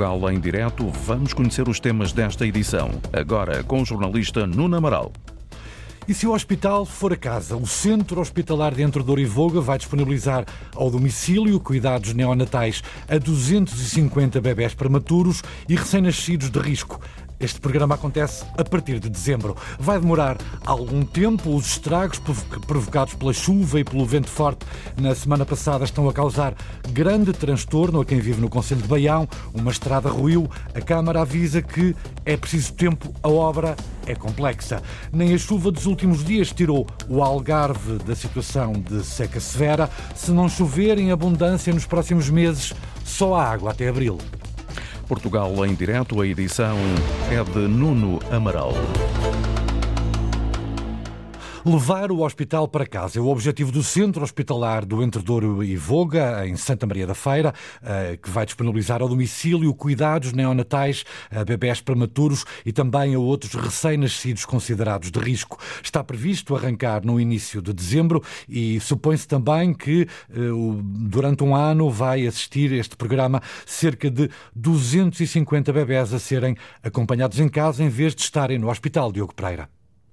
Portugal em direto, vamos conhecer os temas desta edição. Agora com o jornalista Nuno Amaral. E se o hospital for a casa, o Centro Hospitalar de Entre Douro e Voga vai disponibilizar ao domicílio cuidados neonatais a 250 bebés prematuros e recém-nascidos de risco. Este programa acontece a partir de dezembro. Vai demorar algum tempo. Os estragos provocados pela chuva e pelo vento forte na semana passada estão a causar grande transtorno a quem vive no Conselho de Baião. Uma estrada ruiu. A Câmara avisa que é preciso tempo. A obra é complexa. Nem a chuva dos últimos dias tirou o Algarve da situação de seca severa. Se não chover em abundância nos próximos meses, só há água até abril. Portugal em direto, a edição é de Nuno Amaral. Levar o hospital para casa. É o objetivo do Centro Hospitalar do Entredouro e Voga, em Santa Maria da Feira, eh, que vai disponibilizar ao domicílio cuidados neonatais a bebés prematuros e também a outros recém-nascidos considerados de risco. Está previsto arrancar no início de dezembro e supõe-se também que eh, durante um ano vai assistir este programa cerca de 250 bebés a serem acompanhados em casa em vez de estarem no Hospital. Diogo Pereira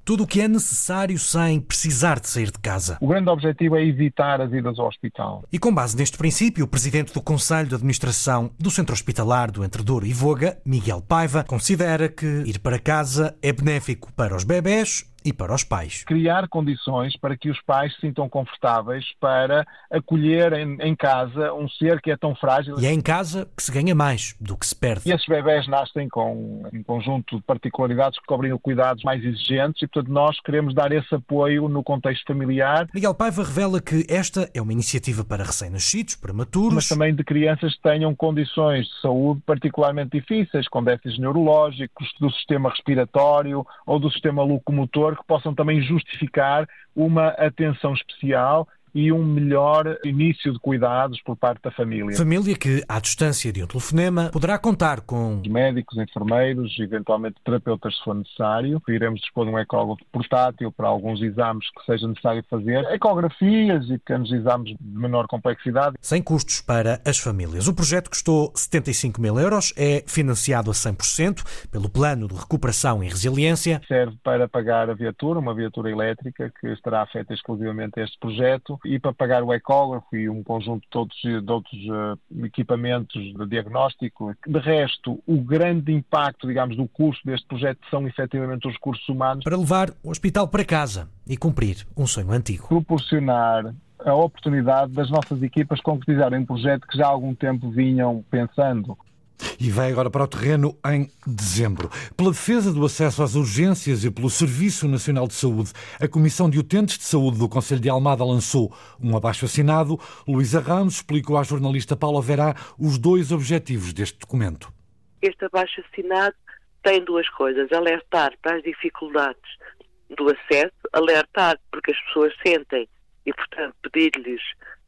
tudo o que é necessário sem precisar de sair de casa. O grande objetivo é evitar as idas ao hospital. E com base neste princípio, o presidente do Conselho de Administração do Centro Hospitalar do Entredouro e Voga, Miguel Paiva, considera que ir para casa é benéfico para os bebés e para os pais. Criar condições para que os pais se sintam confortáveis para acolher em, em, casa um ser que é tão frágil. E é em casa que se ganha mais do que se perde. E esses bebés nascem com um conjunto de particularidades que cobrem cuidados mais exigentes e, portanto, nós queremos dar esse apoio no contexto familiar. Miguel Paiva revela que esta é uma iniciativa para recém-nascidos, prematuros. Mas também de crianças que tenham condições de saúde particularmente difíceis, com déficits neurológicos, do sistema respiratório ou do sistema locomotor que possam também justificar uma atenção especial e um melhor início de cuidados por parte da família. Família que, à distância de um telefonema, poderá contar com médicos, enfermeiros, eventualmente terapeutas se for necessário. Iremos dispor de um ecógrafo portátil para alguns exames que seja necessário fazer, ecografias e pequenos exames de menor complexidade. Sem custos para as famílias. O projeto custou 75 mil euros, é financiado a 100% pelo Plano de Recuperação e Resiliência. Serve para pagar a viatura, uma viatura elétrica que estará afeta exclusivamente a este projeto e para pagar o ecógrafo e um conjunto de outros, de outros uh, equipamentos de diagnóstico. De resto, o grande impacto, digamos, do custo deste projeto são efetivamente os recursos humanos. Para levar o hospital para casa e cumprir um sonho antigo. Proporcionar a oportunidade das nossas equipas concretizarem um projeto que já há algum tempo vinham pensando e vai agora para o terreno em dezembro. Pela defesa do acesso às urgências e pelo Serviço Nacional de Saúde, a Comissão de Utentes de Saúde do Conselho de Almada lançou um abaixo-assinado. Luísa Ramos explicou à jornalista Paula Verá os dois objetivos deste documento. Este abaixo-assinado tem duas coisas: alertar para as dificuldades do acesso, alertar porque as pessoas sentem e, portanto, pedir-lhes,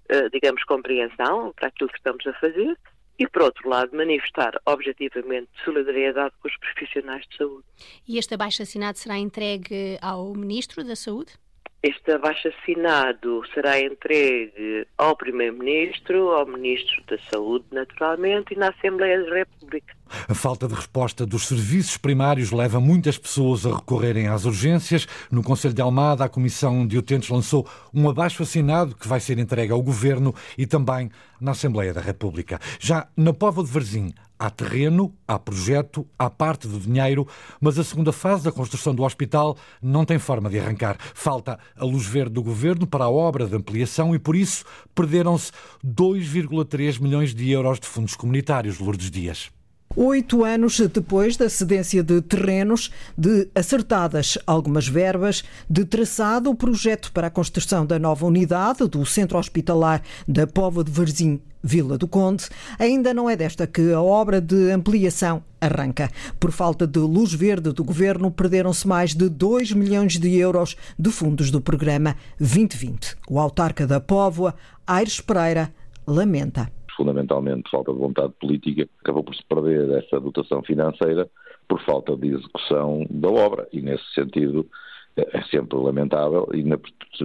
eh, digamos, compreensão para aquilo que estamos a fazer e, por outro lado, manifestar objetivamente solidariedade com os profissionais de saúde. E este abaixo-assinado será entregue ao Ministro da Saúde? Este abaixo-assinado será entregue ao Primeiro-Ministro, ao Ministro da Saúde, naturalmente, e na Assembleia da República. A falta de resposta dos serviços primários leva muitas pessoas a recorrerem às urgências. No Conselho de Almada, a Comissão de Utentes lançou um abaixo-assinado que vai ser entregue ao Governo e também na Assembleia da República. Já na Póvoa de Varzim, Há terreno, há projeto, há parte do dinheiro, mas a segunda fase da construção do hospital não tem forma de arrancar. Falta a luz verde do governo para a obra de ampliação e, por isso, perderam-se 2,3 milhões de euros de fundos comunitários, Lourdes Dias. Oito anos depois da cedência de terrenos, de acertadas algumas verbas, de traçado o projeto para a construção da nova unidade do Centro Hospitalar da Póvoa de Varzim, Vila do Conde, ainda não é desta que a obra de ampliação arranca. Por falta de luz verde do governo, perderam-se mais de 2 milhões de euros de fundos do programa 2020. O autarca da Póvoa, Aires Pereira, lamenta fundamentalmente falta de vontade política, acabou por se perder essa dotação financeira por falta de execução da obra. E, nesse sentido, é sempre lamentável e na,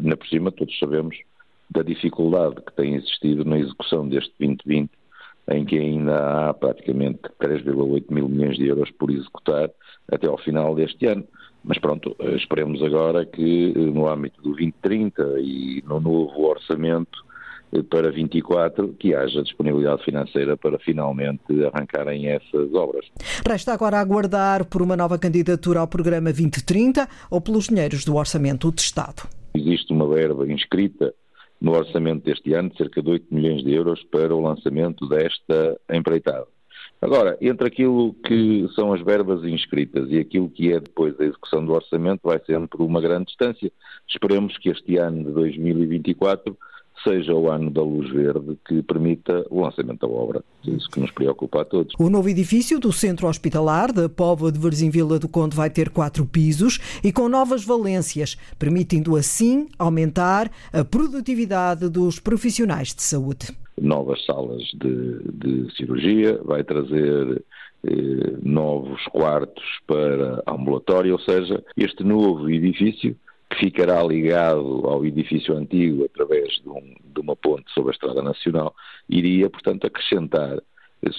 na por cima todos sabemos da dificuldade que tem existido na execução deste 2020, em que ainda há praticamente 3,8 mil milhões de euros por executar até ao final deste ano. Mas pronto, esperemos agora que no âmbito do 2030 e no novo orçamento para 24 que haja disponibilidade financeira para finalmente arrancarem essas obras. Resta agora aguardar por uma nova candidatura ao programa 2030 ou pelos dinheiros do orçamento do Estado. Existe uma verba inscrita no orçamento deste ano cerca de 8 milhões de euros para o lançamento desta empreitada. Agora, entre aquilo que são as verbas inscritas e aquilo que é depois a execução do orçamento, vai sempre uma grande distância. Esperemos que este ano de 2024 seja o ano da luz verde que permita o lançamento da obra. É isso que nos preocupa a todos. O novo edifício do Centro Hospitalar da Póvoa de Varzim Vila do Conde vai ter quatro pisos e com novas valências, permitindo assim aumentar a produtividade dos profissionais de saúde. Novas salas de, de cirurgia, vai trazer eh, novos quartos para ambulatório, ou seja, este novo edifício que ficará ligado ao edifício antigo através de, um, de uma ponte sobre a Estrada Nacional, iria, portanto, acrescentar,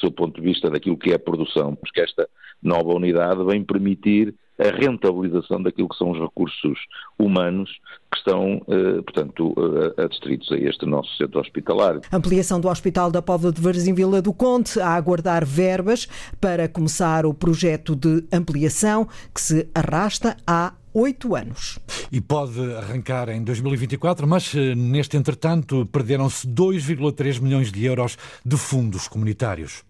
do ponto de vista daquilo que é a produção, porque esta nova unidade vem permitir a rentabilização daquilo que são os recursos humanos que estão, eh, portanto, eh, adstritos a este nosso centro hospitalar. Ampliação do Hospital da Póvoa de Varzim Vila do Conte a aguardar verbas para começar o projeto de ampliação que se arrasta há oito anos. E pode arrancar em 2024, mas eh, neste entretanto perderam-se 2,3 milhões de euros de fundos comunitários.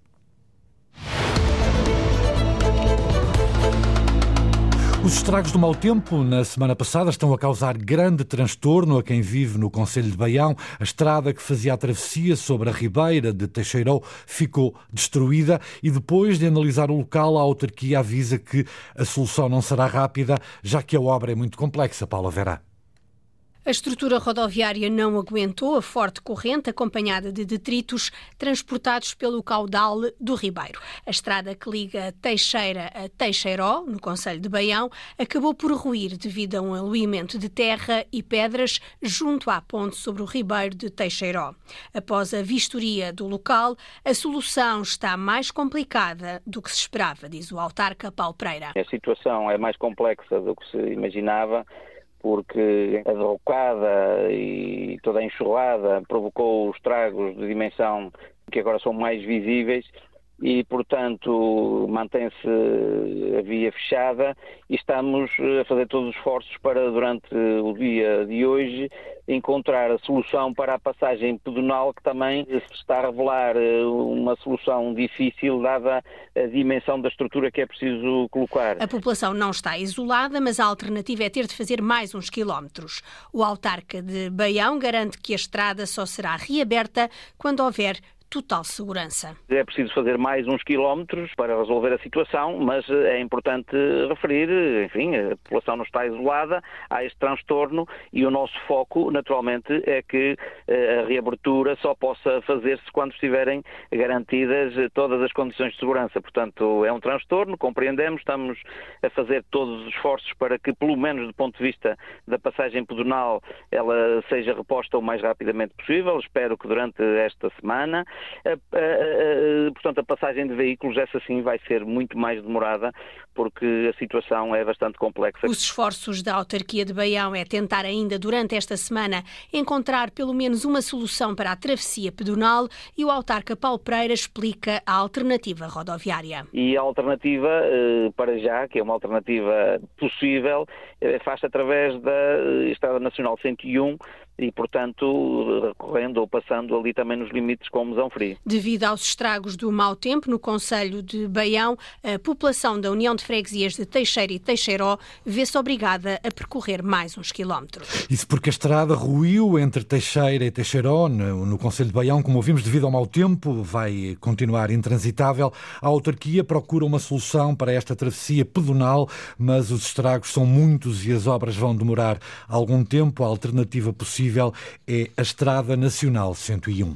Os estragos do mau tempo na semana passada estão a causar grande transtorno a quem vive no Conselho de Baião. A estrada que fazia a travessia sobre a Ribeira de Teixeirão ficou destruída e depois de analisar o local, a autarquia avisa que a solução não será rápida, já que a obra é muito complexa, Paula Vera. A estrutura rodoviária não aguentou a forte corrente acompanhada de detritos transportados pelo caudal do Ribeiro. A estrada que liga Teixeira a Teixeiró, no Conselho de Baião, acabou por ruir devido a um aluimento de terra e pedras junto à ponte sobre o Ribeiro de Teixeiró. Após a vistoria do local, a solução está mais complicada do que se esperava, diz o autarca Paulo Pereira. A situação é mais complexa do que se imaginava porque a derrocada e toda a enxurrada provocou estragos de dimensão que agora são mais visíveis e, portanto, mantém-se a via fechada e estamos a fazer todos os esforços para, durante o dia de hoje, encontrar a solução para a passagem pedonal, que também se está a revelar eh, uma solução difícil, dada a dimensão da estrutura que é preciso colocar. A população não está isolada, mas a alternativa é ter de fazer mais uns quilómetros. O autarca de Baião garante que a estrada só será reaberta quando houver total segurança. É preciso fazer mais uns quilómetros para resolver a situação, mas eh, é importante referir, enfim, a população não está isolada, há este transtorno e o nosso foco, naturalmente, é que eh, a reabertura só possa fazer-se quando estiverem garantidas eh, todas as condições de segurança. Portanto, é um transtorno, compreendemos, estamos a fazer todos os esforços para que, pelo menos do ponto de vista da passagem pedonal, ela seja reposta o mais rapidamente possível. Espero que durante esta semana portanto, a passagem de veículos, essa sim vai ser muito mais demorada, porque a situação é bastante complexa. Os esforços da autarquia de Baião é tentar ainda durante esta semana encontrar pelo menos uma solução para a travessia pedonal e o autarca Paulo Pereira explica a alternativa rodoviária. E a alternativa, eh, para já, que é uma alternativa possível, eh, faz-se através da eh, Estrada Nacional 101, e, portanto, recorrendo ou passando ali também nos limites com o mesão frio. Devido aos estragos do mau tempo no Conselho de Baião, a população da União de Freguesias de Teixeira e Teixeiró vê-se obrigada a percorrer mais uns quilómetros. Isso porque a estrada ruiu entre Teixeira e Teixeiró, no, no Conselho de Baião, como ouvimos, devido ao mau tempo, vai continuar intransitável. A autarquia procura uma solução para esta travessia pedonal, mas os estragos são muitos e as obras vão demorar algum tempo. A alternativa possível é a Estrada Nacional 101.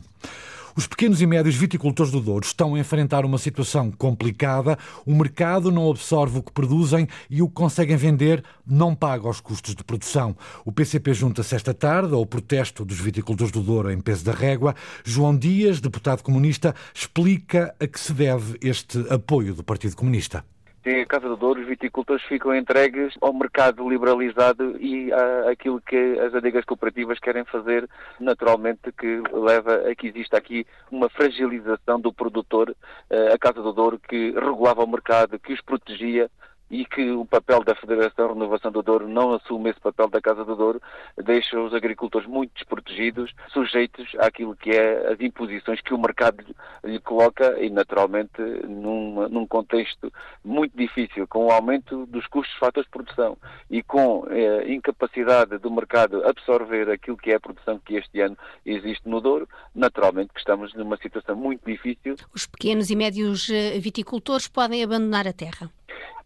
Os pequenos e médios viticultores do Douro estão a enfrentar uma situação complicada. O mercado não absorve o que produzem e o que conseguem vender não paga os custos de produção. O PCP junta-se esta tarde ao protesto dos viticultores do Douro em peso da régua. João Dias, deputado comunista, explica a que se deve este apoio do Partido Comunista tem a Casa do Douro, os viticultores ficam entregues ao mercado liberalizado e àquilo que as adegas cooperativas querem fazer, naturalmente que leva a que exista aqui uma fragilização do produtor, eh, a Casa do Douro, que regulava o mercado, que os protegia, e que o papel da Federação Renovação do Douro não assume esse papel da Casa do Douro, deixa os agricultores muito desprotegidos, sujeitos àquilo que é as imposições que o mercado lhe coloca e, naturalmente, num, num contexto muito difícil, com o aumento dos custos de fatores de produção e com eh, incapacidade do mercado absorver aquilo que é a produção que este ano existe no Douro, naturalmente que estamos numa situação muito difícil. Os pequenos e médios eh, viticultores podem abandonar a terra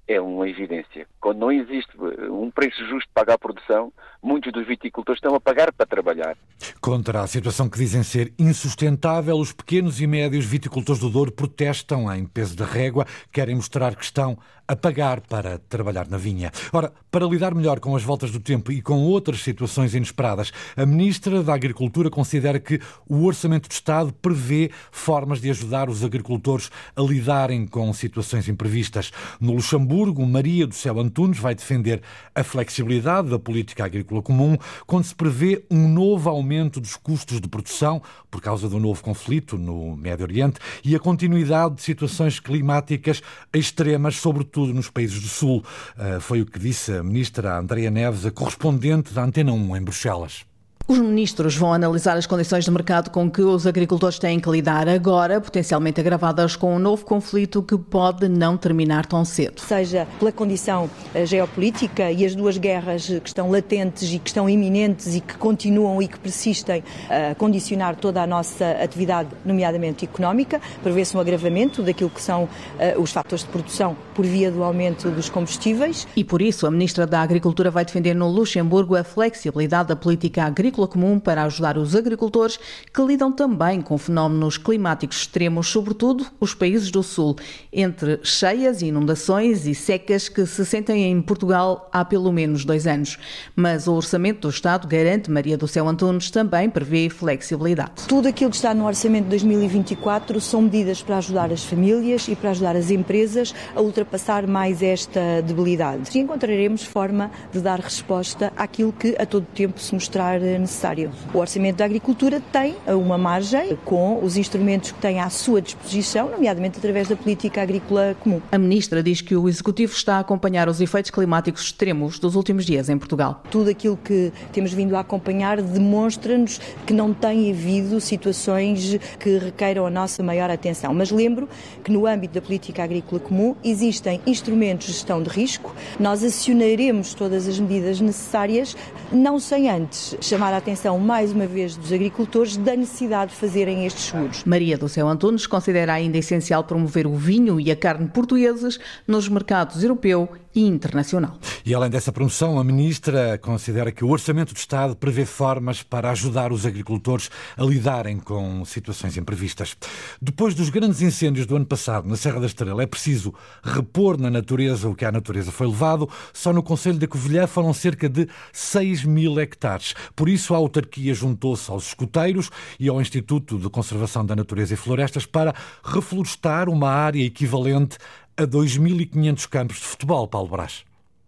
é uma evidência. Quando não existe eh, um preço justo para a produção, muitos dos viticultores estão a pagar para trabalhar. Contra a situação que dizem ser insustentável, os pequenos e médios viticultores do Douro protestam em peso de régua, querem mostrar que estão a pagar para trabalhar na vinha. Ora, para lidar melhor com as voltas do tempo e com outras situações inesperadas, a Ministra da Agricultura considera que o Orçamento de Estado prevê formas de ajudar os agricultores a lidarem com situações imprevistas. No Luxemburgo, Maria do Céu Antunes vai defender a flexibilidade da política agrícola comum quando se prevê um novo aumento dos custos de produção por causa do novo conflito no Médio Oriente e a continuidade de situações climáticas extremas, sobretudo nos países do Sul. Ah, foi o que disse a ministra Andrea Neves, a correspondente da Antena 1 em Bruxelas. Os ministros vão analisar as condições de mercado com que os agricultores têm que lidar agora, potencialmente agravadas com um novo conflito que pode não terminar tão cedo. Seja pela condição eh, geopolítica e as duas guerras que estão latentes e que estão iminentes e que continuam e que persistem a condicionar toda a nossa atividade, nomeadamente económica, prevê-se um agravamento daquilo que são uh, os fatores de produção por via do aumento dos combustíveis. E por isso a ministra da Agricultura vai defender no Luxemburgo a flexibilidade da política agrícola agrícola comum para ajudar os agricultores que lidam também com fenómenos climáticos extremos, sobretudo os países do Sul, entre cheias, inundações e secas que se sentem em Portugal há pelo menos dois anos. Mas o Orçamento do Estado garante, Maria do Céu Antunes, também prevê flexibilidade. Tudo aquilo que está no Orçamento de 2024 são medidas para ajudar as famílias e para ajudar as empresas a ultrapassar mais esta debilidade. E encontraremos forma de dar resposta àquilo que a todo tempo se mostrar necessário. O Orçamento da Agricultura tem uma margem com os instrumentos que tem à sua disposição, nomeadamente através da política agrícola comum. A ministra diz que o Executivo está a acompanhar os efeitos climáticos extremos dos últimos dias em Portugal. Tudo aquilo que temos vindo a acompanhar demonstra-nos que não tem havido situações que requeiram a nossa maior atenção. Mas lembro que no âmbito da política agrícola comum existem instrumentos de gestão de risco. Nós acionaremos todas as medidas necessárias, não sem antes chamar a atenção mais uma vez dos agricultores da necessidade de fazerem estes seguros. Maria do Céu Antunes considera ainda essencial promover o vinho e a carne portugueses nos mercados europeu e internacional. E além dessa promoção, a ministra considera que o Orçamento do Estado prevê formas para ajudar os agricultores a lidarem com situações imprevistas. Depois dos grandes incêndios do ano passado na Serra da Estrela, é preciso repor na natureza o que à natureza foi levado. Só no Conselho da Covilhã foram cerca de 6 mil hectares. Por isso, a autarquia juntou-se aos escuteiros e ao Instituto de Conservação da Natureza e Florestas para reflorestar uma área equivalente a 2.500 campos de futebol, Paulo Brás.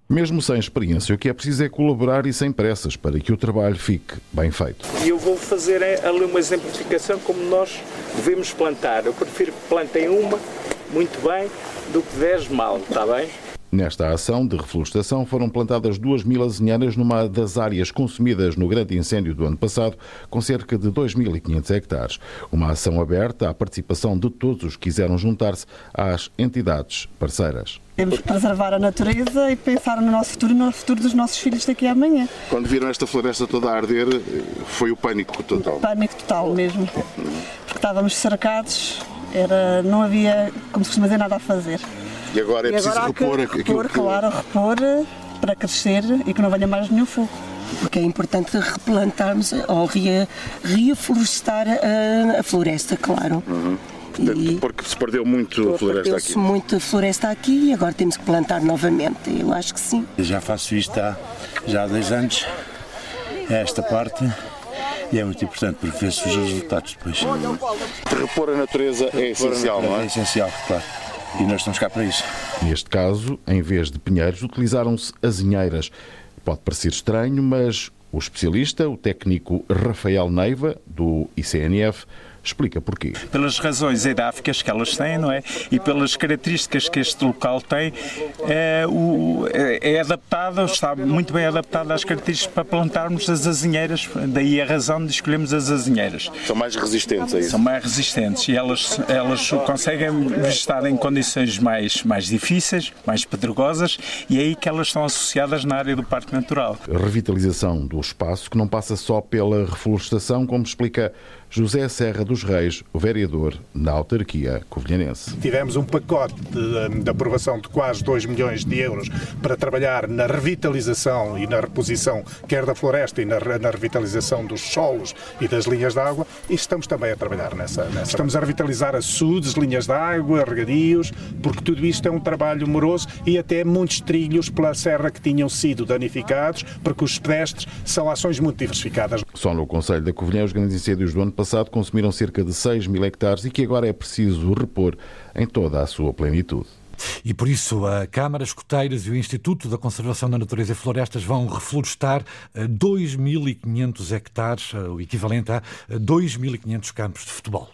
Mesmo sem experiência, o que é preciso é colaborar e sem pressas para que o trabalho fique bem feito. E eu vou fazer é, ali uma exemplificação como nós devemos plantar. Eu prefiro que plantem uma muito bem do que 10 mal, está bem? Nesta ação de reflorestação foram plantadas duas mil azinheiras numa das áreas consumidas no grande incêndio do ano passado, com cerca de 2.500 hectares. Uma ação aberta à participação de todos os que quiseram juntar-se às entidades parceiras. Temos que preservar a natureza e pensar no nosso futuro e no futuro dos nossos filhos daqui a amanhã. Quando viram esta floresta toda a arder, foi o pânico total? Pânico total mesmo. Porque estávamos cercados, era, não havia, como se costuma dizer, nada a fazer. E agora é e preciso agora repor aquilo repor, que... Claro, repor para crescer e que não venha mais nenhum fogo. porque é importante replantarmos ou reflorestar a, a floresta, claro. Uhum. E porque se perdeu muito floresta aqui. muito floresta aqui e agora temos que plantar novamente. Eu acho que sim. Eu já faço isto há, já há dois anos, esta parte, e é muito importante porque vê-se os resultados depois. Repor a natureza é essencial, não é? É essencial, claro. E nós estamos cá para isso. Neste caso, em vez de pinheiros, utilizaram-se azinheiras. Pode parecer estranho, mas o especialista, o técnico Rafael Neiva, do ICNF, explica porquê. Pelas razões edáficas que elas têm, não é? E pelas características que este local tem, é, o, é, é adaptado, está muito bem adaptado às características para plantarmos as azinheiras, daí a razão de escolhermos as azinheiras. São mais resistentes a isso? São mais resistentes e elas, elas conseguem estar em condições mais, mais difíceis, mais pedregosas e é aí que elas estão associadas na área do Parque Natural. A revitalização do espaço que não passa só pela reflorestação, como explica José Serra dos Reis, o vereador na autarquia covilhanense. Tivemos um pacote de, de, aprovação de quase 2 milhões de euros para trabalhar na revitalização e na reposição, quer da floresta e na, na revitalização dos solos e das linhas de água, e estamos também a trabalhar nessa, nessa. Estamos a revitalizar açudes, linhas de água, regadios, porque tudo isto é um trabalho moroso e até muitos trilhos pela serra que tinham sido danificados, porque os pedestres são ações muito diversificadas. Só no Conselho da Covilhã, os grandes incêndios do ano passado passado consumiram cerca de 6 mil hectares e que agora é preciso repor em toda a sua plenitude. E por isso a Câmara, Escoteiras e o Instituto da Conservação da Natureza e Florestas vão reflorestar 2.500 eh, hectares, eh, o equivalente a 2.500 campos de futebol.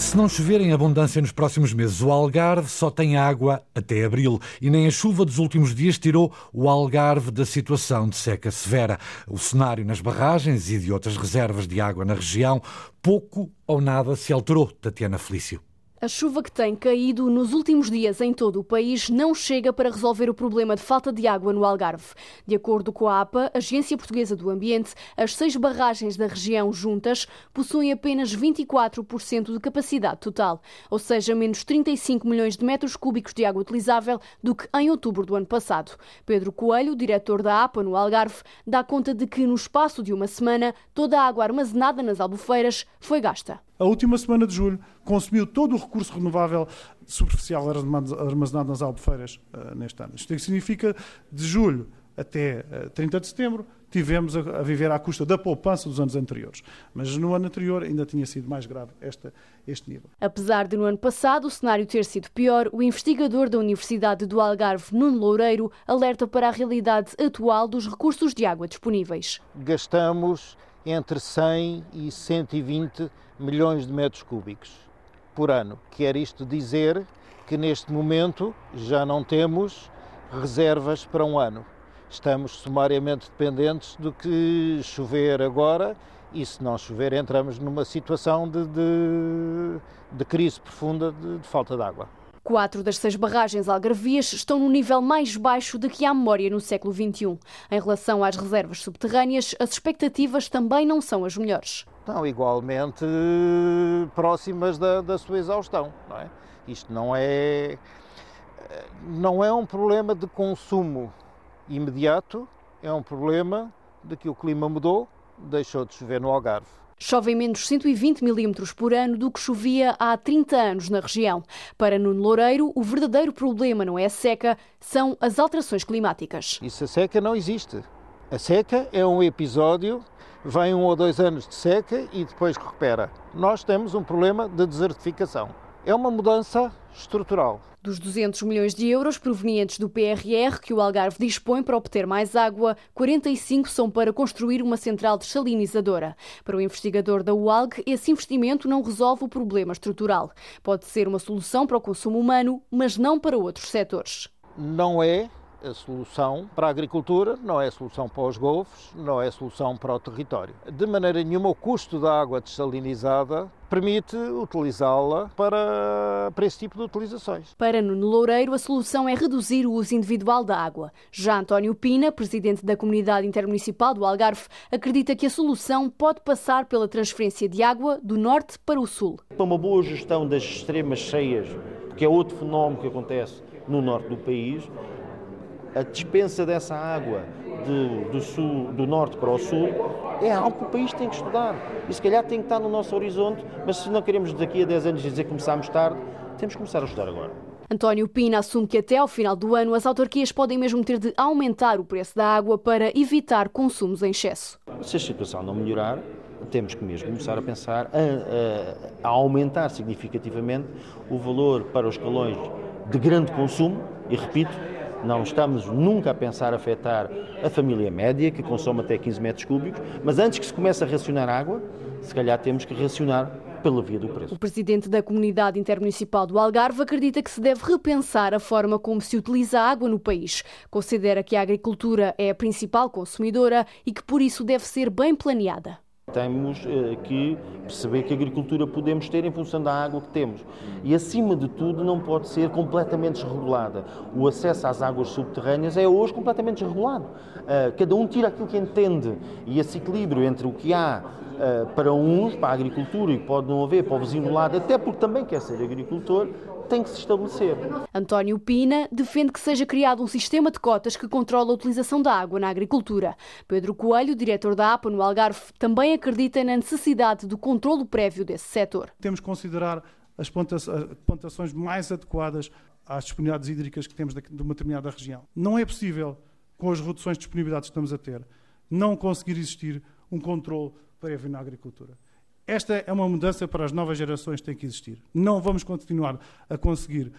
Se não chover em abundância nos próximos meses, o Algarve só tem água até abril e nem a chuva dos últimos dias tirou o Algarve da situação de seca severa. O cenário nas barragens e de outras reservas de água na região pouco ou nada se alterou, Tatiana Felício. A chuva que tem caído nos últimos dias em todo o país não chega para resolver o problema de falta de água no Algarve. De acordo com a APA, Agência Portuguesa do Ambiente, as seis barragens da região juntas possuem apenas 24% de capacidade total, ou seja, menos 35 milhões de metros cúbicos de água utilizável do que em outubro do ano passado. Pedro Coelho, diretor da APA no Algarve, dá conta de que no espaço de uma semana toda a água armazenada nas albufeiras foi gasta a última semana de julho consumiu todo o recurso renovável superficial armazenado nas albufeiras uh, neste ano. Isto significa de julho até uh, eh, 30 de setembro tivemos a, a, viver à custa da poupança dos anos anteriores. Mas no ano anterior ainda tinha sido mais grave esta, este nível. Apesar de no ano passado o cenário ter sido pior, o investigador da Universidade do Algarve, Nuno Loureiro, alerta para a realidade atual dos recursos de água disponíveis. Gastamos entre 100 e 120 milhões de metros cúbicos por ano. Quer isto dizer que neste momento já não temos reservas para um ano. Estamos sumariamente dependentes do que chover agora e se não chover entramos numa situação de, de, de crise profunda de, de falta de água. Quatro das seis barragens algarvias estão no nível mais baixo de que há memória no século XXI. Em relação às reservas subterrâneas, as expectativas também não são as melhores. Estão igualmente próximas da, da sua exaustão. Não é? Isto não é, não é um problema de consumo imediato, é um problema de que o clima mudou, deixou de chover no Algarve. Chovem menos 120 milímetros por ano do que chovia há 30 anos na região. Para Nuno Loureiro, o verdadeiro problema não é a seca, são as alterações climáticas. Isso a seca não existe. A seca é um episódio, vem um ou dois anos de seca e depois recupera. Nós temos um problema de desertificação. É uma mudança estrutural. Dos 200 milhões de euros provenientes do PRR que o Algarve dispõe para obter mais água, 45 são para construir uma central desalinizadora. Para o investigador da UALG, esse investimento não resolve o problema estrutural. Pode ser uma solução para o consumo humano, mas não para outros setores. Não é a solução para a agricultura, não é a solução para os golfos, não é a solução para o território. De maneira nenhuma, o custo da água dessalinizada permite utilizá-la para, para esse tipo de utilizações. Para Nuno Loureiro, a solução é reduzir o uso individual da água. Já António Pina, presidente da Comunidade Intermunicipal do Algarve, acredita que a solução pode passar pela transferência de água do norte para o sul. Para uma boa gestão das extremas cheias, que é outro fenómeno que acontece no norte do país, a dispensa dessa água de, do, sul, do norte para o sul é algo que o país tem que estudar. E se calhar tem que estar no nosso horizonte, mas se não queremos daqui a 10 anos dizer que começámos tarde, temos que começar a estudar agora. António Pina assume que até ao final do ano as autarquias podem mesmo ter de aumentar o preço da água para evitar consumos em excesso. Se a situação não melhorar, temos que mesmo começar a pensar a, a, a aumentar significativamente o valor para os escalões de grande consumo, e repito, não estamos nunca a pensar afetar a família média, que consome até 15 metros cúbicos, mas antes que se comece a racionar água, se calhar temos que racionar pela via do preço. O presidente da Comunidade Intermunicipal do Algarve acredita que se deve repensar a forma como se utiliza a água no país. Considera que a agricultura é a principal consumidora e que por isso deve ser bem planeada. Temos eh, que perceber que agricultura podemos ter em função da água que temos. E, acima de tudo, não pode ser completamente desregulada. O acesso às águas subterrâneas é hoje completamente desregulado. Uh, cada um tira aquilo que entende. E esse equilíbrio entre o que há uh, para uns, para a agricultura, e pode não haver para o vizinho do lado, até porque também quer ser agricultor, tem que se estabelecer. António Pina defende que seja criado um sistema de cotas que controle a utilização da água na agricultura. Pedro Coelho, diretor da APA no Algarve, também acredita na necessidade do controle prévio desse setor. Temos que considerar as plantações mais adequadas às disponibilidades hídricas que temos de uma determinada região. Não é possível, com as reduções de disponibilidade que estamos a ter, não conseguir existir um controle prévio na agricultura. Esta é uma mudança para as novas gerações que tem que existir. Não vamos continuar a conseguir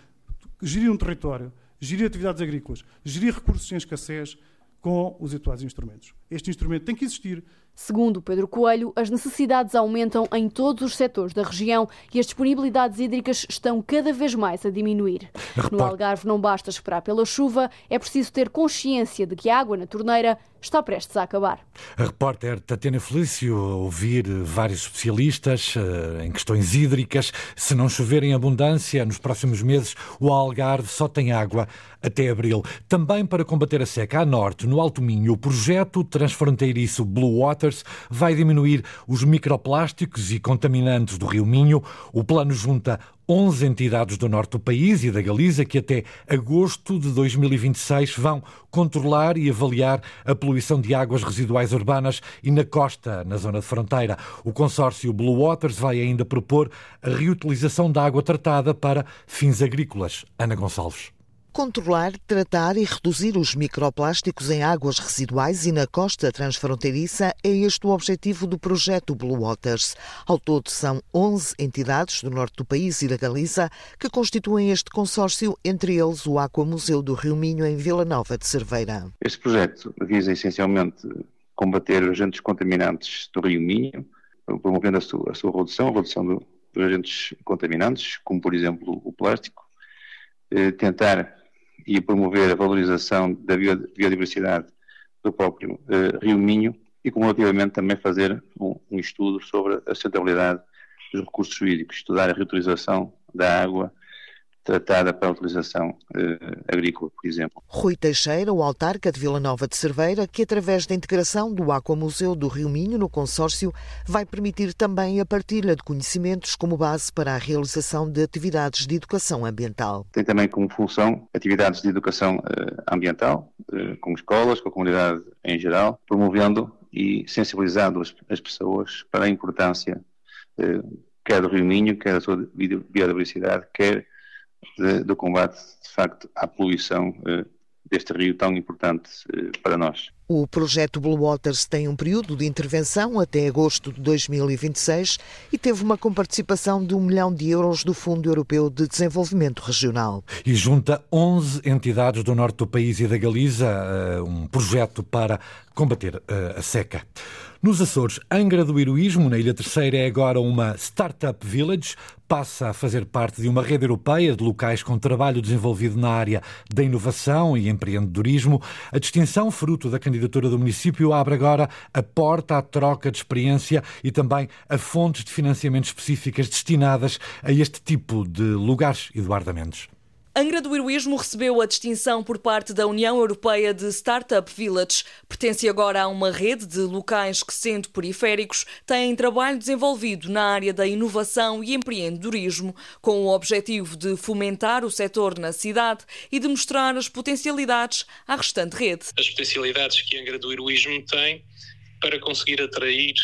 gerir um território, gerir atividades agrícolas, gerir recursos em escassez com os atuais instrumentos. Este instrumento tem que existir, Segundo Pedro Coelho, as necessidades aumentam em todos os setores da região e as disponibilidades hídricas estão cada vez mais a diminuir. No Algarve não basta esperar pela chuva, é preciso ter consciência de que a água na torneira está prestes a acabar. A repórter Tatiana Felício ouvir vários especialistas uh, em questões hídricas. Se não chover em abundância nos próximos meses, o Algarve só tem água até abril. Também para combater a seca a norte, no Alto Minho, o projeto transfronteiriço Blue Waters vai diminuir os microplásticos e contaminantes do Rio Minho. O plano junta 11 entidades do norte do país e da Galiza que até agosto de 2026 vão controlar e avaliar a poluição de águas residuais urbanas e na costa, na zona de fronteira. O consórcio Blue Waters vai ainda propor a reutilização da água tratada para fins agrícolas. Ana Gonçalves. Controlar, tratar e reduzir os microplásticos em águas residuais e na costa transfronteiriça é este o objetivo do projeto Blue Waters. Ao todo, são 11 entidades do norte do país e da Galiza que constituem este consórcio, entre eles o Aqua Museu do Rio Minho, em Vila Nova de Cerveira. Este projeto visa essencialmente combater os agentes contaminantes do Rio Minho, promovendo a sua, a sua redução, a redução do, dos agentes contaminantes, como por exemplo o plástico, eh, tentar e promover a valorização da biodiversidade do próprio uh, Rio Minho e, cumulativamente, também fazer um, um estudo sobre a sustentabilidade dos recursos hídricos, estudar a reutilização da água tratada para a utilização eh, agrícola, por exemplo. Rui Teixeira, o autarca de Vila Nova de Cerveira, que através da integração do Aquamuseu do Rio Minho no consórcio, vai permitir também a partilha de conhecimentos como base para a realização de atividades de educação ambiental. Tem também como função atividades de educação eh, ambiental, eh, com escolas, com a comunidade em geral, promovendo e sensibilizando as, as pessoas para a importância quer do Rio Minho, quer da sua biodiversidade, quer de, do combate, de facto, à poluição eh, deste rio tão importante eh, para nós. O projeto Blue Waters tem um período de intervenção até agosto de 2026 e teve uma comparticipação de um milhão de euros do Fundo Europeu de Desenvolvimento Regional. E junta 11 entidades do norte do país e da Galiza, eh, um projeto para combater a seca. Nos Açores, Angra do Heroísmo, na Ilha Terceira, é agora uma Startup Village. Passa a fazer parte de uma rede europeia de locais com trabalho desenvolvido na área da inovação e empreendedorismo. A distinção, fruto da candidatura do município, abre agora a porta à troca de experiência e também a fontes de financiamento específicas destinadas a este tipo de lugares, Eduardo Mendes. Angra do Heroísmo recebeu a distinção por parte da União Europeia de Startup Village. Pertence agora a uma rede de locais que, sendo periféricos, têm trabalho desenvolvido na área da inovação e empreendedorismo, com o objetivo de fomentar o setor na cidade e de mostrar as potencialidades à restante rede. As potencialidades que Angra do Heroísmo tem para conseguir atrair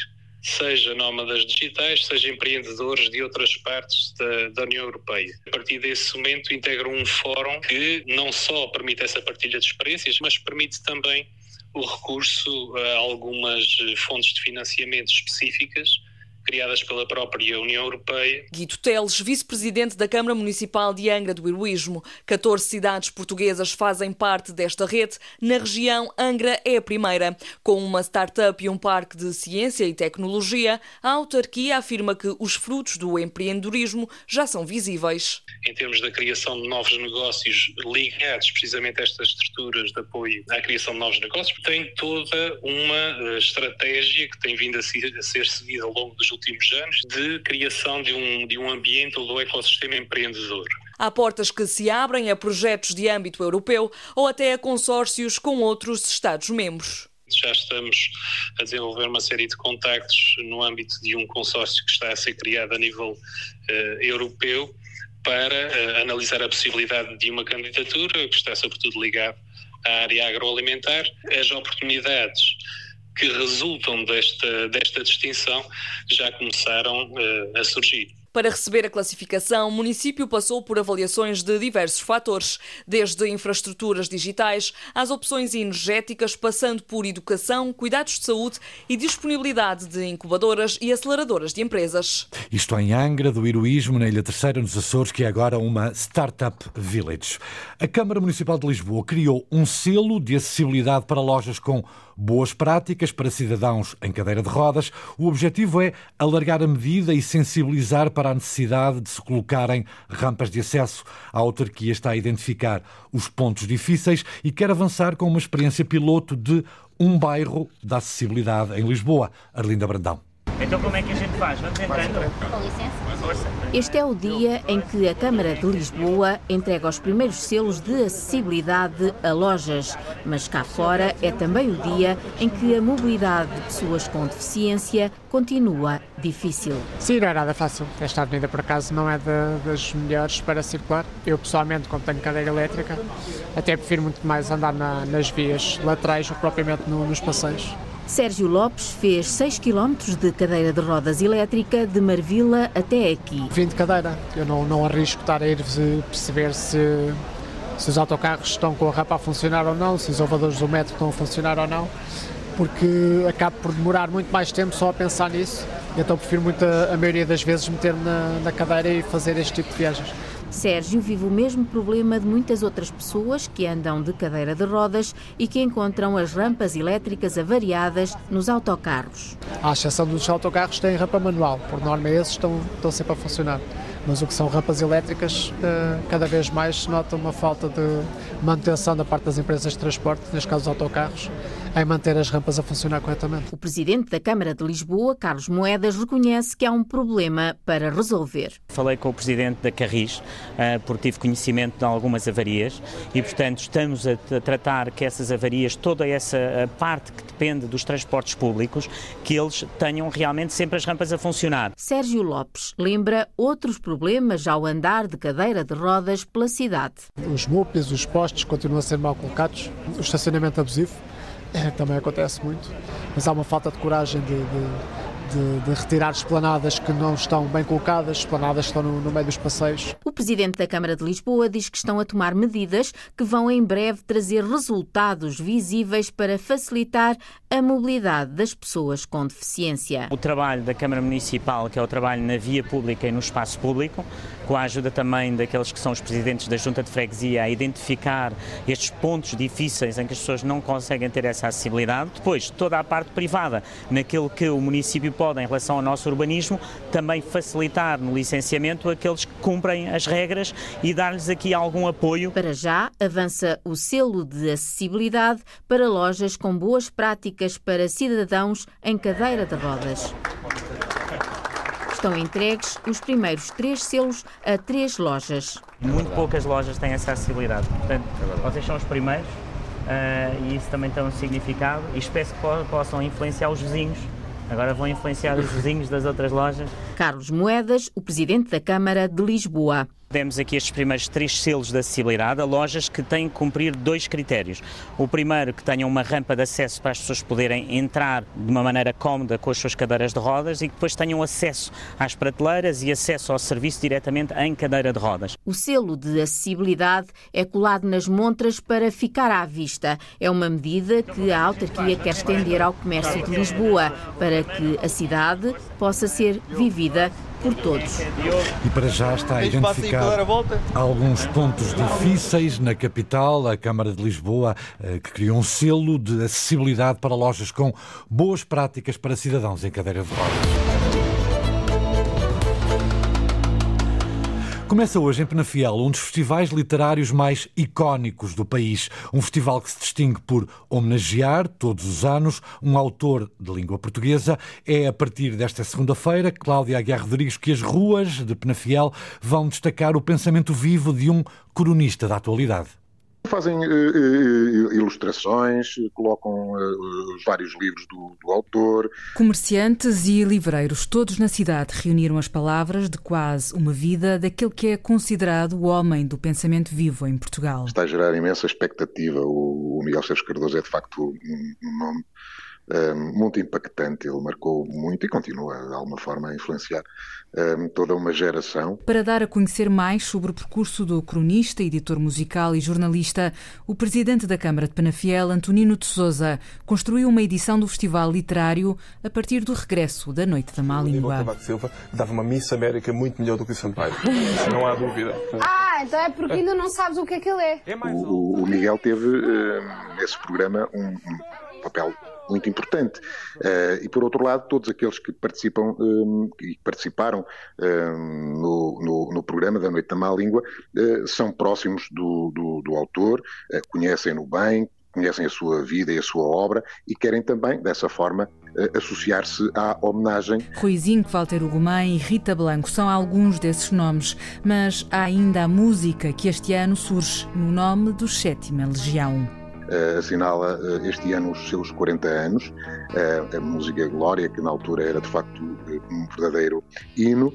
seja nómadas digitais, seja empreendedores de outras partes da, da, União Europeia. A partir desse momento, integram um fórum que não só permite essa partilha de experiências, mas permite também o recurso a algumas fontes de financiamento específicas criadas pela própria União Europeia. Guido Teles, vice-presidente da Câmara Municipal de Angra do Heroísmo. 14 cidades portuguesas fazem parte desta rede. Na região, Angra é a primeira. Com uma startup e um parque de ciência e tecnologia, a autarquia afirma que os frutos do empreendedorismo já são visíveis. Em termos da criação de novos negócios ligados precisamente a estas estruturas de apoio à criação de novos negócios, tem toda uma eh, estratégia que tem vindo a ser seguida ao longo dos últimos anos de criação de um, de um ambiente do ecossistema empreendedor. Há portas que se abrem a projetos de âmbito europeu ou até a consórcios com outros Estados-membros. Já estamos a desenvolver uma série de contactos no âmbito de um consórcio que está a ser criado a nível uh, europeu para uh, analisar a possibilidade de uma candidatura que está sobretudo ligada à área agroalimentar. As oportunidades que resultam desta, desta distinção já começaram uh, a surgir. Para receber a classificação, o município passou por avaliações de diversos fatores, desde infraestruturas digitais às opções energéticas, passando por educação, cuidados de saúde e disponibilidade de incubadoras e aceleradoras de empresas. Isto em Angra do Heroísmo, na Ilha Terceira, nos Açores, que é agora uma Startup Village. A Câmara Municipal de Lisboa criou um selo de acessibilidade para lojas com boas práticas para cidadãos em cadeira de rodas. O objetivo é alargar a medida e sensibilizar para a necessidade de se colocarem rampas de acesso. A autarquia está a identificar os pontos difíceis e quer avançar com uma experiência piloto de um bairro da acessibilidade em Lisboa. Arlinda Brandão. Então como é que a gente faz? Vamos entrando? Com licença. Este é o dia em que a Câmara de Lisboa entrega os primeiros selos de acessibilidade a lojas. Mas cá fora é também o dia em que a mobilidade de pessoas com deficiência continua difícil. Sim, não é nada fácil. Esta avenida, por acaso, não é das melhores para circular. Eu, pessoalmente, como tenho cadeira elétrica, até prefiro muito mais andar na, nas vias laterais ou propriamente no, nos passeios. Sérgio Lopes fez 6 km de cadeira de rodas elétrica de Marvila até aqui. Vim de cadeira, eu não, não arrisco estar a ir perceber se, se os autocarros estão com a rampa a funcionar ou não, se os elevadores do metro estão a funcionar ou não, porque acabo por demorar muito mais tempo só a pensar nisso, então prefiro muito a, a maioria das vezes meter-me na, na cadeira e fazer este tipo de viagens. Sérgio vive o mesmo problema de muitas outras pessoas que andam de cadeira de rodas e que encontram as rampas elétricas avariadas nos autocarros. À exceção dos autocarros, têm rampa manual. Por norma, esses estão, estão sempre a funcionar. Mas o que são rampas elétricas, eh, cada vez mais se nota uma falta de manutenção da parte das empresas de transporte, neste caso os autocarros, em manter as rampas a funcionar corretamente. O presidente da Câmara de Lisboa, Carlos Moedas, reconhece que há um problema para resolver. Falei com o presidente da Carris, eh, porque tive conhecimento de algumas avarias e, portanto, estamos a tratar que essas avarias, toda essa parte que depende dos transportes públicos, que eles tenham realmente sempre as rampas a funcionar. Sérgio Lopes lembra outros problemas ao andar de cadeira de rodas pela cidade. Os MUPs, os postos continuam a ser mal colocados, o estacionamento abusivo é, também acontece muito, mas há uma falta de coragem de, de de, de, retirar esplanadas que não estão bem colocadas, esplanadas que estão no, no, meio dos passeios. O Presidente da Câmara de Lisboa diz que estão a tomar medidas que vão em breve trazer resultados visíveis para facilitar a mobilidade das pessoas com deficiência. O trabalho da Câmara Municipal, que é o trabalho na via pública e no espaço público, com a ajuda também daqueles que são os presidentes da Junta de Freguesia, a identificar estes pontos difíceis em que as pessoas não conseguem ter essa acessibilidade. Depois, toda a parte privada, naquilo que o município pode, em relação ao nosso urbanismo, também facilitar no licenciamento aqueles que cumprem as regras e dar-lhes aqui algum apoio. Para já, avança o selo de acessibilidade para lojas com boas práticas para cidadãos em cadeira de rodas. Estão entregues os primeiros três selos a três lojas. Muito poucas lojas têm essa acessibilidade. Portanto, vocês são os primeiros uh, e isso também tem um significado e espero que possam influenciar os vizinhos Agora vão influenciar os vizinhos das outras lojas. Carlos Moedas, o presidente da Câmara de Lisboa. Demos aqui estes primeiros três selos de acessibilidade a lojas que têm que cumprir dois critérios. O primeiro, que tenham uma rampa de acesso para as pessoas poderem entrar de uma maneira cómoda com as suas cadeiras de rodas e que depois tenham acesso às prateleiras e acesso ao serviço diretamente em cadeira de rodas. O selo de acessibilidade é colado nas montras para ficar à vista. É uma medida que a autarquia quer estender ao comércio de Lisboa para que a cidade possa ser vivida por todos. E para já está a identificar alguns pontos difíceis na capital, a Câmara de Lisboa, eh, que criou um selo de acessibilidade para lojas com boas práticas para cidadãos em cadeira de rodas. Começa hoje em Penafiel um dos festivais literários mais icónicos do país. Um festival que se distingue por homenagear, todos os anos, um autor de língua portuguesa. É a partir desta segunda-feira, Cláudia Aguiar Rodrigues, que as ruas de Penafiel vão destacar o pensamento vivo de um cronista da atualidade. Fazem uh, ilustrações, colocam os vários livros do, do, autor. Comerciantes e livreiros, todos na cidade, reuniram as palavras de quase uma vida daquele que é considerado o homem do pensamento vivo em Portugal. Está a gerar imensa expectativa. O, Miguel Sérgio Cardoso é de facto um, um nome muito impactante. Ele marcou muito e continua, de alguma forma, a influenciar toda uma geração. Para dar a conhecer mais sobre o percurso do cronista, editor musical e jornalista, o presidente da Câmara de Penafiel, Antonino de Souza, construiu uma edição do Festival Literário a partir do regresso da Noite da Má Língua. O Silva dava uma Miss América muito melhor do que o Sampaio. não há dúvida. Ah, então é porque ainda não sabes o que é que ele é. é o, o, Miguel teve uh, nesse programa um, um papel muito importante. Uh, e por outro lado, todos aqueles que participam um, eh, e participaram um, eh, no, no, no, programa da Noite da Má Língua uh, são próximos do, do, do autor, uh, conhecem-no bem, conhecem a sua vida e a sua obra e querem também, dessa forma, associar-se à homenagem. Ruizinho, Walter Ugumem e Rita Blanco são alguns desses nomes, mas há ainda a música que este ano surge no nome do Sétima Legião. Uh, assinala uh, este ano os seus 40 anos. Uh, a música Glória, que na altura era de facto um verdadeiro hino,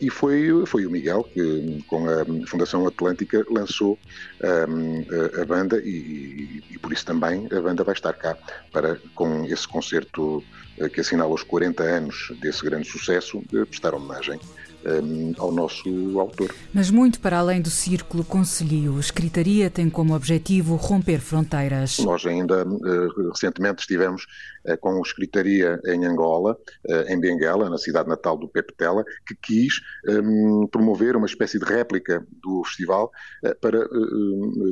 e foi, foi o Miguel que, com a Fundação Atlântica, lançou a banda e, e, por isso também a banda vai estar cá para, com esse concerto que assinala os 40 anos desse grande sucesso, prestar homenagem um, ao nosso autor. Mas muito para além do círculo conselhio, a escritaria tem como objetivo romper fronteiras. Nós ainda uh, recentemente estivemos uh, com a escritaria em Angola, uh, em Benguela, na cidade natal do Pepe Tela, que quis um, promover uma espécie de réplica do festival para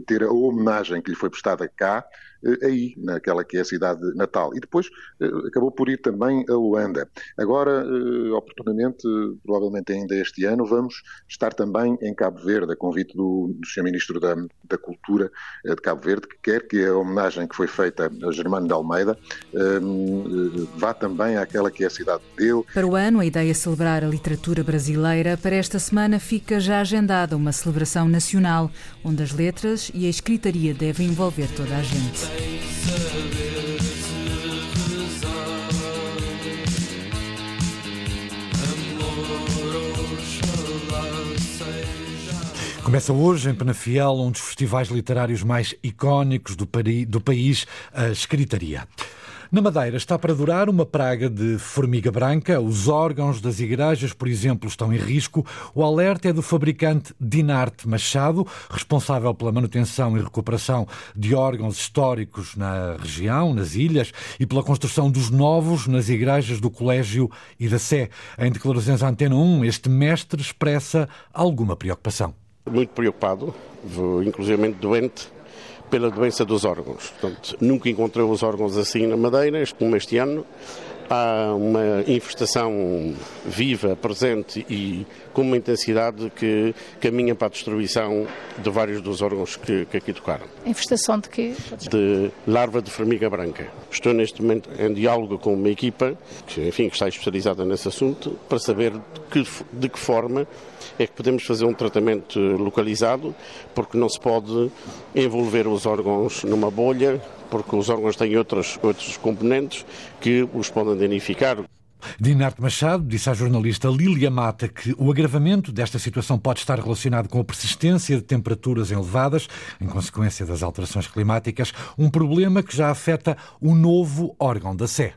ter a homenagem que lhe foi prestada cá eh, aí, naquela que é a cidade natal. E depois eh, acabou por ir também a Luanda. Agora, eh, oportunamente, provavelmente ainda este ano, vamos estar também em Cabo Verde, a convite do, do Sr. Ministro da, da Cultura de Cabo Verde, que quer que a homenagem que foi feita a Germano de Almeida vá também àquela que é a cidade dele. Para o ano, a ideia é celebrar a literatura brasileira. Para esta semana fica já agendada uma celebração nacional, onde as letras e a escritaria devem envolver toda a gente. Começa hoje em Penafiel um dos festivais literários mais icónicos do, do país, a Escritaria. Na Madeira está para durar uma praga de formiga branca. Os órgãos das igrejas, por exemplo, estão em risco. O alerta é do fabricante Dinarte Machado, responsável pela manutenção e recuperação de órgãos históricos na região, nas ilhas, e pela construção dos novos nas igrejas do Colégio e da Sé. Em declarações à Antena 1, este mestre expressa alguma preocupação. Muito preocupado, inclusive doente pela doença dos órgãos. Portanto, nunca encontrei os órgãos assim na Madeira, como este ano. Há uma infestação viva, presente e com uma intensidade que caminha para a destruição de vários dos órgãos que, que aqui tocaram. Infestação de quê? De larva de formiga branca. Estou neste momento em diálogo com uma equipa que, enfim, que está especializada nesse assunto para saber de que, de que forma é que podemos fazer um tratamento localizado, porque não se pode envolver os órgãos numa bolha, porque os órgãos têm outros, componentes que os podem danificar. Dinarte Machado disse à jornalista Lília Mata que o agravamento desta situação pode estar relacionado com a persistência de temperaturas elevadas, em consequência das alterações climáticas, um problema que já afeta o novo órgão da Sé.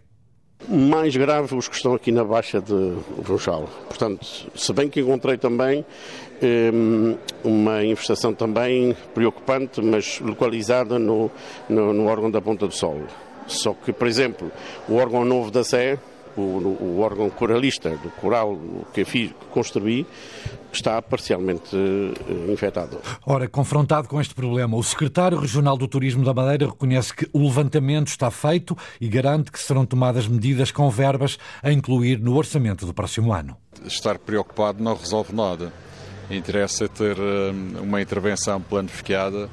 Mais grave os que estão aqui na Baixa de Funchal. Portanto, se bem que encontrei também um, uma infestação também preocupante, mas localizada no, no, no, órgão da Ponta do Sol. Só que, por exemplo, o órgão novo da Sé, o, o órgão coralista do coral que, fiz, que construí, está parcialmente uh, infectado. Ora, confrontado com este problema, o secretário regional do Turismo da Madeira reconhece que o levantamento está feito e garante que serão tomadas medidas com verbas a incluir no orçamento do próximo ano. Estar preocupado não resolve nada. Interessa ter uh, uma intervenção planificada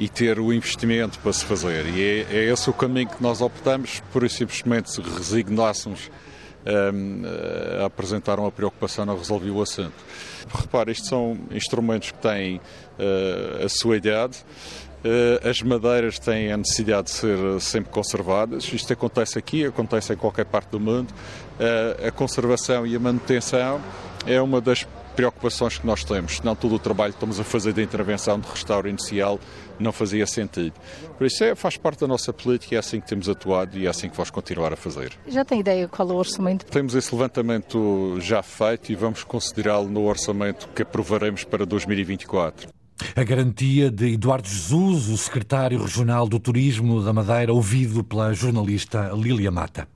e ter o investimento para se fazer. E é, é esse o caminho que nós optamos, por simplesmente se resignássemos um, a apresentar uma preocupação não resolvi o assunto. Repare, isto são instrumentos que têm uh, a sua idade. Uh, as madeiras têm a necessidade de ser sempre conservadas. Isto acontece aqui, acontece em qualquer parte do mundo. A conservação e a manutenção é uma das preocupações que nós temos, senão todo o trabalho que estamos a fazer de intervenção de restauro inicial não fazia sentido. Por isso é, faz parte da nossa política, é assim que temos atuado e é assim que vamos continuar a fazer. Já tem ideia qual é o orçamento? Temos esse levantamento já feito e vamos considerá-lo no orçamento que aprovaremos para 2024. A garantia de Eduardo Jesus, o secretário regional do Turismo da Madeira, ouvido pela jornalista Lília Mata.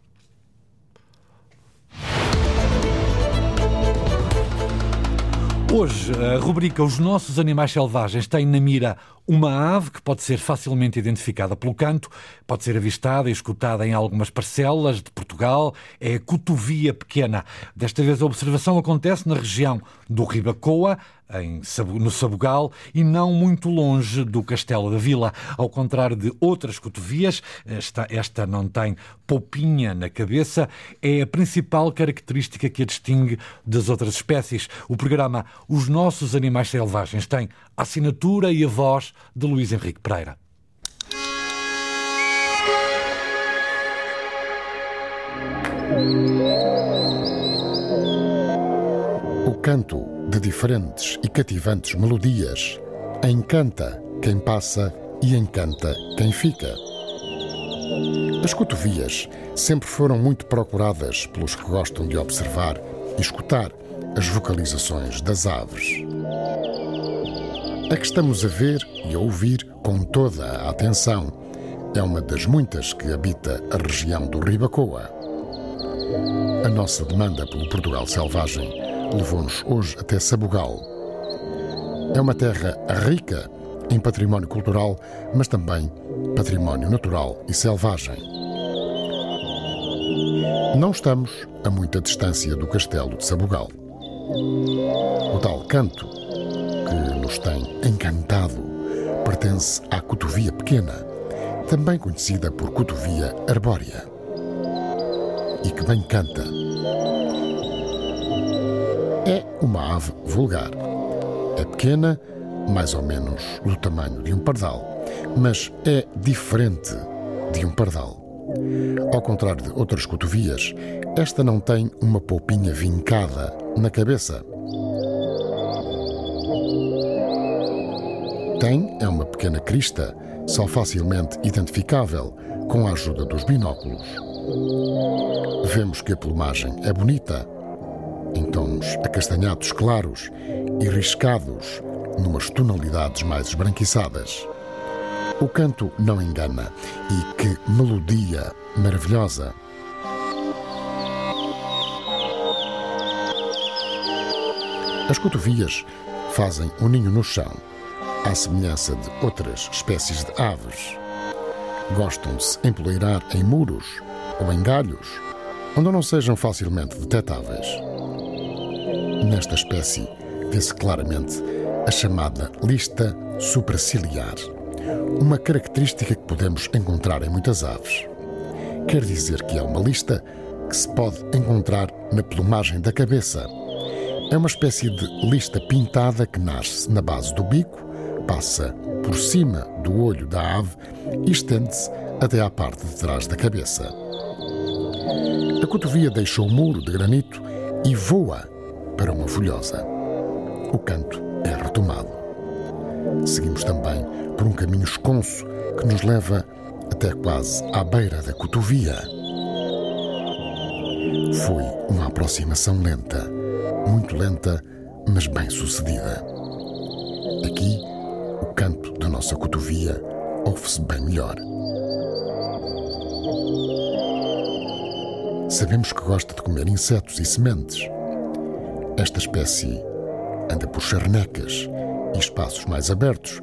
Hoje, a rubrica Os Nossos Animais Selvagens tem na mira uma ave que pode ser facilmente identificada pelo canto, pode ser avistada e escutada em algumas parcelas de Portugal, é a cotovia pequena. Desta vez a observação acontece na região do Ribacoa, em, no Sabugal e não muito longe do Castelo da Vila. Ao contrário de outras cotovias, esta, esta não tem popinha na cabeça, é a principal característica que a distingue das outras espécies. O programa Os Nossos Animais Selvagens tem a assinatura e a voz de Luís Henrique Pereira. O canto de diferentes e cativantes melodias, encanta quem passa e encanta quem fica. As cotovias sempre foram muito procuradas pelos que gostam de observar e escutar as vocalizações das aves. A que estamos a ver e a ouvir com toda a atenção é uma das muitas que habita a região do Ribacoa. A nossa demanda pelo Portugal selvagem levou-nos hoje até Sabugal. É uma terra rica em património cultural, mas também património natural e selvagem. Não estamos a muita distância do castelo de Sabugal. O tal canto que nos tem encantado pertence à cotovia pequena, também conhecida por cotovia arbórea, e que bem canta é uma ave vulgar. É pequena, mais ou menos do tamanho de um pardal, mas é diferente de um pardal. Ao contrário de outras cotovias, esta não tem uma polpinha vincada na cabeça. Tem é uma pequena crista, só facilmente identificável com a ajuda dos binóculos. Vemos que a plumagem é bonita, em tons acastanhados claros e riscados numas tonalidades mais esbranquiçadas. O canto não engana e que melodia maravilhosa! As cotovias fazem um ninho no chão, à semelhança de outras espécies de aves. Gostam de se empoleirar em muros ou em galhos onde não sejam facilmente detectáveis. Nesta espécie vê-se claramente a chamada lista supraciliar, uma característica que podemos encontrar em muitas aves. Quer dizer que é uma lista que se pode encontrar na plumagem da cabeça. É uma espécie de lista pintada que nasce na base do bico, passa por cima do olho da ave e estende-se até à parte de trás da cabeça. A cotovia deixa o muro de granito e voa para uma folhosa. O canto é retomado. Seguimos também por um caminho esconso que nos leva até quase à beira da cotovia. Foi uma aproximação lenta, muito lenta, mas bem sucedida. Aqui, o canto da nossa cotovia ouve-se bem melhor. Sabemos que gosta de comer insetos e sementes. Esta espécie anda por charnecas e espaços mais abertos,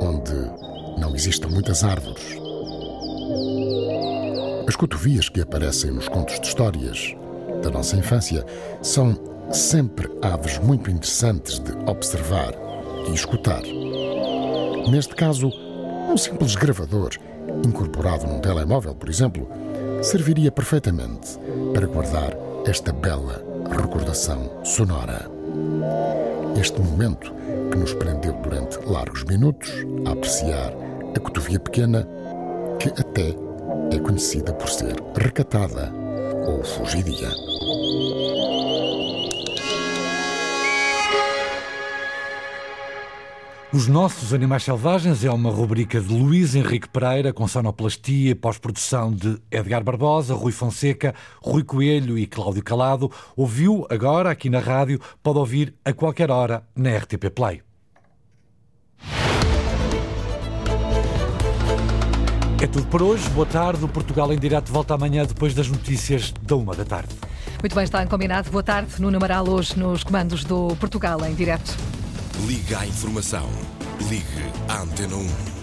onde não existam muitas árvores. As cotovias que aparecem nos contos de histórias da nossa infância são sempre aves muito interessantes de observar e escutar. Neste caso, um simples gravador, incorporado num telemóvel, por exemplo, serviria perfeitamente para guardar esta bela recordação sonora. Este momento que nos prendeu durante largos minutos a apreciar a cotovia pequena, que até é conhecida por ser recatada ou fugidia. Os Nossos Animais Selvagens é uma rubrica de Luís Henrique Pereira, com sonoplastia e pós-produção de Edgar Barbosa, Rui Fonseca, Rui Coelho e Cláudio Calado. Ouviu agora aqui na rádio, pode ouvir a qualquer hora na RTP Play. É tudo por hoje. Boa tarde. O Portugal em direto volta amanhã depois das notícias da uma da tarde. Muito bem, está combinado. Boa tarde. Nuno Amaral hoje nos comandos do Portugal em direto. Liga à informação. Ligue à Antena 1.